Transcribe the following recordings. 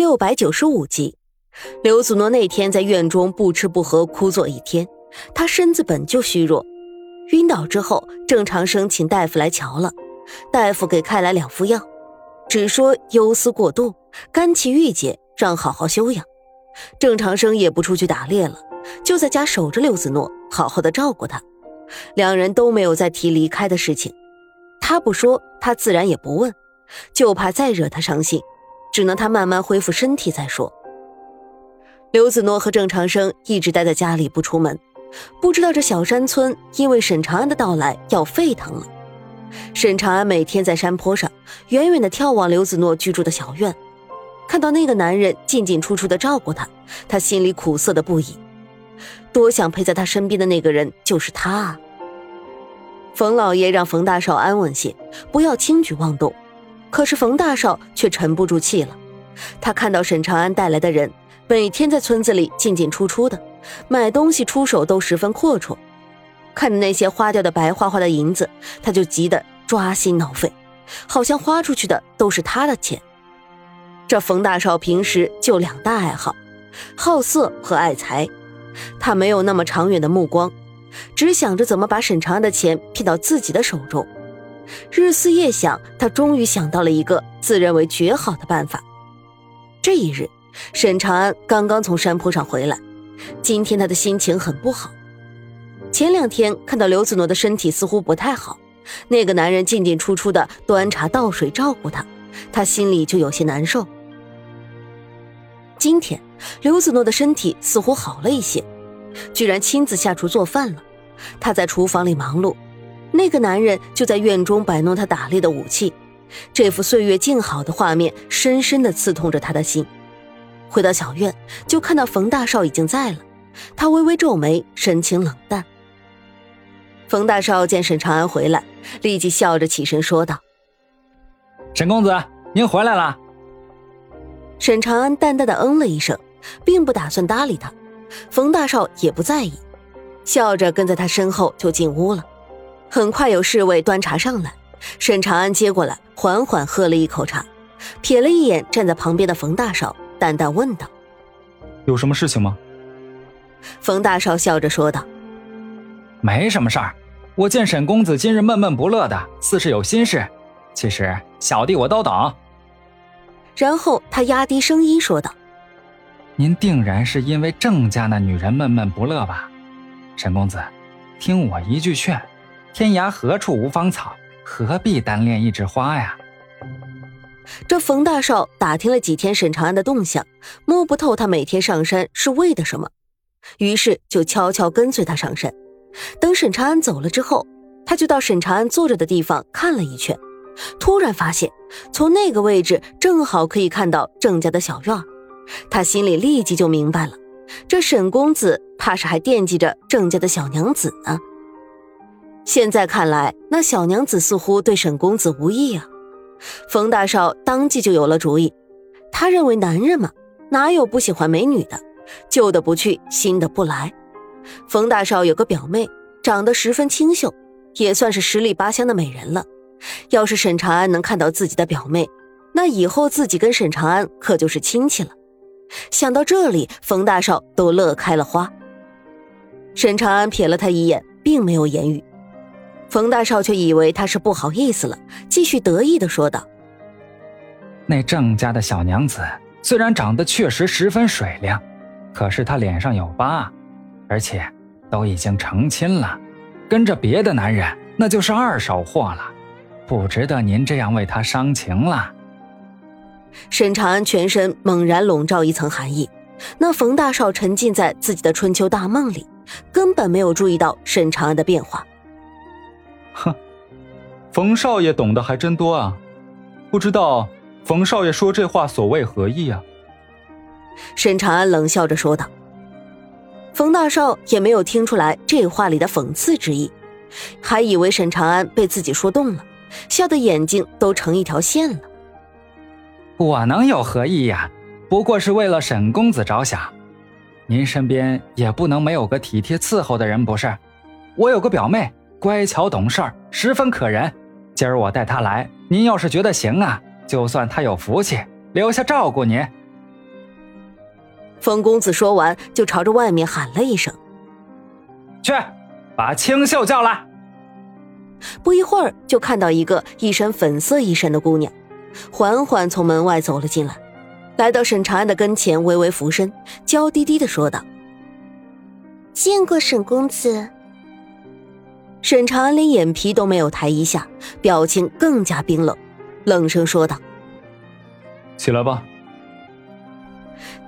六百九十五集，刘子诺那天在院中不吃不喝，哭坐一天。他身子本就虚弱，晕倒之后，郑长生请大夫来瞧了。大夫给开来两副药，只说忧思过度，肝气郁结，让好好休养。郑长生也不出去打猎了，就在家守着刘子诺，好好的照顾他。两人都没有再提离开的事情，他不说，他自然也不问，就怕再惹他伤心。只能他慢慢恢复身体再说。刘子诺和郑长生一直待在家里不出门，不知道这小山村因为沈长安的到来要沸腾了。沈长安每天在山坡上远远的眺望刘子诺居住的小院，看到那个男人进进出出的照顾他，他心里苦涩的不已。多想陪在他身边的那个人就是他啊！冯老爷让冯大少安稳些，不要轻举妄动。可是冯大少却沉不住气了，他看到沈长安带来的人，每天在村子里进进出出的，买东西出手都十分阔绰，看着那些花掉的白花花的银子，他就急得抓心挠肺，好像花出去的都是他的钱。这冯大少平时就两大爱好，好色和爱财，他没有那么长远的目光，只想着怎么把沈长安的钱骗到自己的手中。日思夜想，他终于想到了一个自认为绝好的办法。这一日，沈长安刚刚从山坡上回来，今天他的心情很不好。前两天看到刘子诺的身体似乎不太好，那个男人进进出出的端茶倒水照顾他，他心里就有些难受。今天刘子诺的身体似乎好了一些，居然亲自下厨做饭了。他在厨房里忙碌。那个男人就在院中摆弄他打猎的武器，这幅岁月静好的画面深深的刺痛着他的心。回到小院，就看到冯大少已经在了，他微微皱眉，神情冷淡。冯大少见沈长安回来，立即笑着起身说道：“沈公子，您回来了。”沈长安淡淡的嗯了一声，并不打算搭理他。冯大少也不在意，笑着跟在他身后就进屋了。很快有侍卫端茶上来，沈长安接过来，缓缓喝了一口茶，瞥了一眼站在旁边的冯大少，淡淡问道：“有什么事情吗？”冯大少笑着说道：“没什么事儿，我见沈公子今日闷闷不乐的，似是有心事。其实小弟我都懂。”然后他压低声音说道：“您定然是因为郑家那女人闷闷不乐吧？沈公子，听我一句劝。”天涯何处无芳草，何必单恋一枝花呀？这冯大少打听了几天沈长安的动向，摸不透他每天上山是为的什么，于是就悄悄跟随他上山。等沈长安走了之后，他就到沈长安坐着的地方看了一圈，突然发现从那个位置正好可以看到郑家的小院他心里立即就明白了，这沈公子怕是还惦记着郑家的小娘子呢。现在看来，那小娘子似乎对沈公子无意啊。冯大少当即就有了主意，他认为男人嘛，哪有不喜欢美女的？旧的不去，新的不来。冯大少有个表妹，长得十分清秀，也算是十里八乡的美人了。要是沈长安能看到自己的表妹，那以后自己跟沈长安可就是亲戚了。想到这里，冯大少都乐开了花。沈长安瞥了他一眼，并没有言语。冯大少却以为他是不好意思了，继续得意的说道：“那郑家的小娘子虽然长得确实十分水灵，可是她脸上有疤，而且都已经成亲了，跟着别的男人那就是二手货了，不值得您这样为她伤情了。”沈长安全身猛然笼罩一层寒意，那冯大少沉浸在自己的春秋大梦里，根本没有注意到沈长安的变化。哼，冯少爷懂得还真多啊！不知道冯少爷说这话所谓何意啊？沈长安冷笑着说道。冯大少也没有听出来这话里的讽刺之意，还以为沈长安被自己说动了，笑得眼睛都成一条线了。我能有何意呀？不过是为了沈公子着想。您身边也不能没有个体贴伺候的人，不是？我有个表妹。乖巧懂事儿，十分可人。今儿我带她来，您要是觉得行啊，就算她有福气，留下照顾您。冯公子说完，就朝着外面喊了一声：“去，把清秀叫来。”不一会儿，就看到一个一身粉色衣衫的姑娘，缓缓从门外走了进来，来到沈长安的跟前，微微俯身，娇滴滴的说道：“见过沈公子。”沈长安连眼皮都没有抬一下，表情更加冰冷，冷声说道：“起来吧。”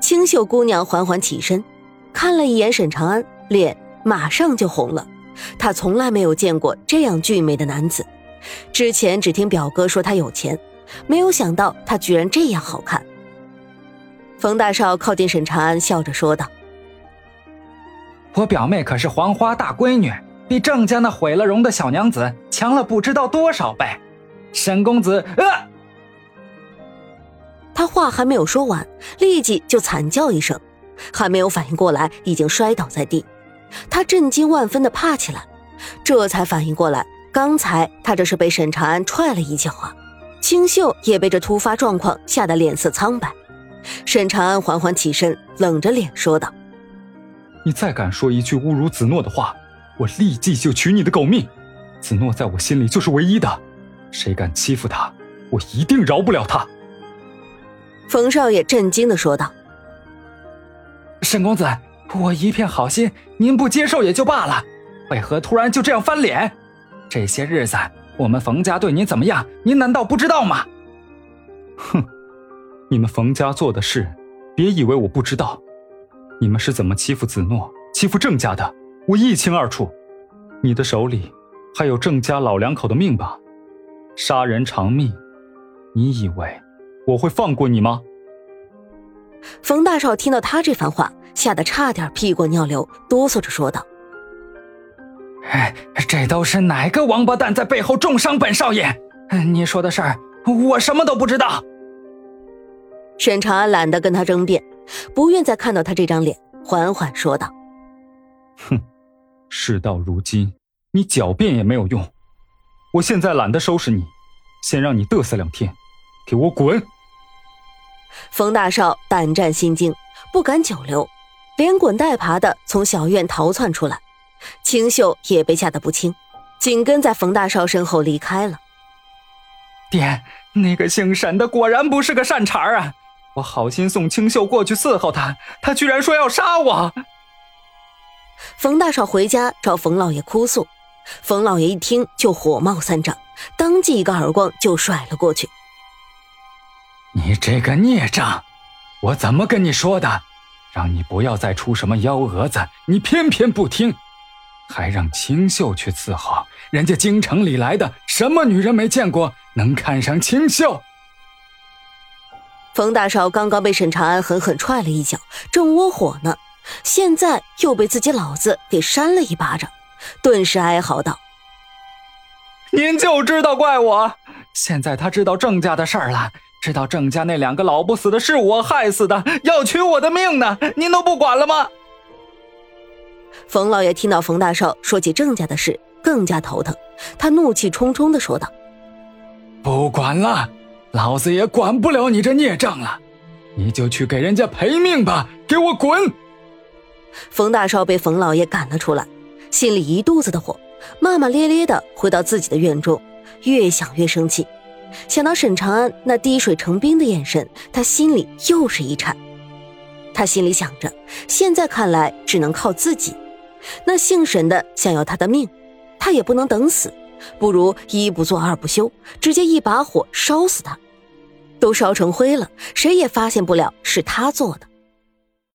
清秀姑娘缓缓起身，看了一眼沈长安，脸马上就红了。她从来没有见过这样俊美的男子，之前只听表哥说他有钱，没有想到他居然这样好看。冯大少靠近沈长安，笑着说道：“我表妹可是黄花大闺女，比郑家那毁了容的小娘子强了不知道多少倍。”沈公子，呃。他话还没有说完，立即就惨叫一声，还没有反应过来，已经摔倒在地。他震惊万分的怕起来，这才反应过来，刚才他这是被沈长安踹了一脚啊！清秀也被这突发状况吓得脸色苍白。沈长安缓缓起身，冷着脸说道：“你再敢说一句侮辱子诺的话，我立即就取你的狗命！子诺在我心里就是唯一的，谁敢欺负他，我一定饶不了他。”冯少爷震惊的说道：“沈公子，我一片好心，您不接受也就罢了，为何突然就这样翻脸？这些日子我们冯家对您怎么样，您难道不知道吗？”“哼，你们冯家做的事，别以为我不知道。你们是怎么欺负子诺、欺负郑家的，我一清二楚。你的手里还有郑家老两口的命吧？杀人偿命，你以为？”我会放过你吗？冯大少听到他这番话，吓得差点屁滚尿流，哆嗦着说道：“哎，这都是哪个王八蛋在背后重伤本少爷？你说的事儿，我什么都不知道。”沈长安懒得跟他争辩，不愿再看到他这张脸，缓缓说道：“哼，事到如今，你狡辩也没有用。我现在懒得收拾你，先让你嘚瑟两天。”给我滚！冯大少胆战心惊，不敢久留，连滚带爬的从小院逃窜出来。清秀也被吓得不轻，紧跟在冯大少身后离开了。爹，那个姓沈的果然不是个善茬啊！我好心送清秀过去伺候他，他居然说要杀我。冯大少回家找冯老爷哭诉，冯老爷一听就火冒三丈，当即一个耳光就甩了过去。你这个孽障，我怎么跟你说的？让你不要再出什么幺蛾子，你偏偏不听，还让清秀去伺候。人家京城里来的，什么女人没见过，能看上清秀？冯大少刚刚被沈长安狠狠踹了一脚，正窝火呢，现在又被自己老子给扇了一巴掌，顿时哀嚎道：“您就知道怪我！现在他知道郑家的事儿了。”知道郑家那两个老不死的是我害死的，要取我的命呢，您都不管了吗？冯老爷听到冯大少说起郑家的事，更加头疼，他怒气冲冲的说道：“不管了，老子也管不了你这孽障了，你就去给人家赔命吧，给我滚！”冯大少被冯老爷赶了出来，心里一肚子的火，骂骂咧咧的回到自己的院中，越想越生气。想到沈长安那滴水成冰的眼神，他心里又是一颤。他心里想着，现在看来只能靠自己。那姓沈的想要他的命，他也不能等死，不如一不做二不休，直接一把火烧死他。都烧成灰了，谁也发现不了是他做的。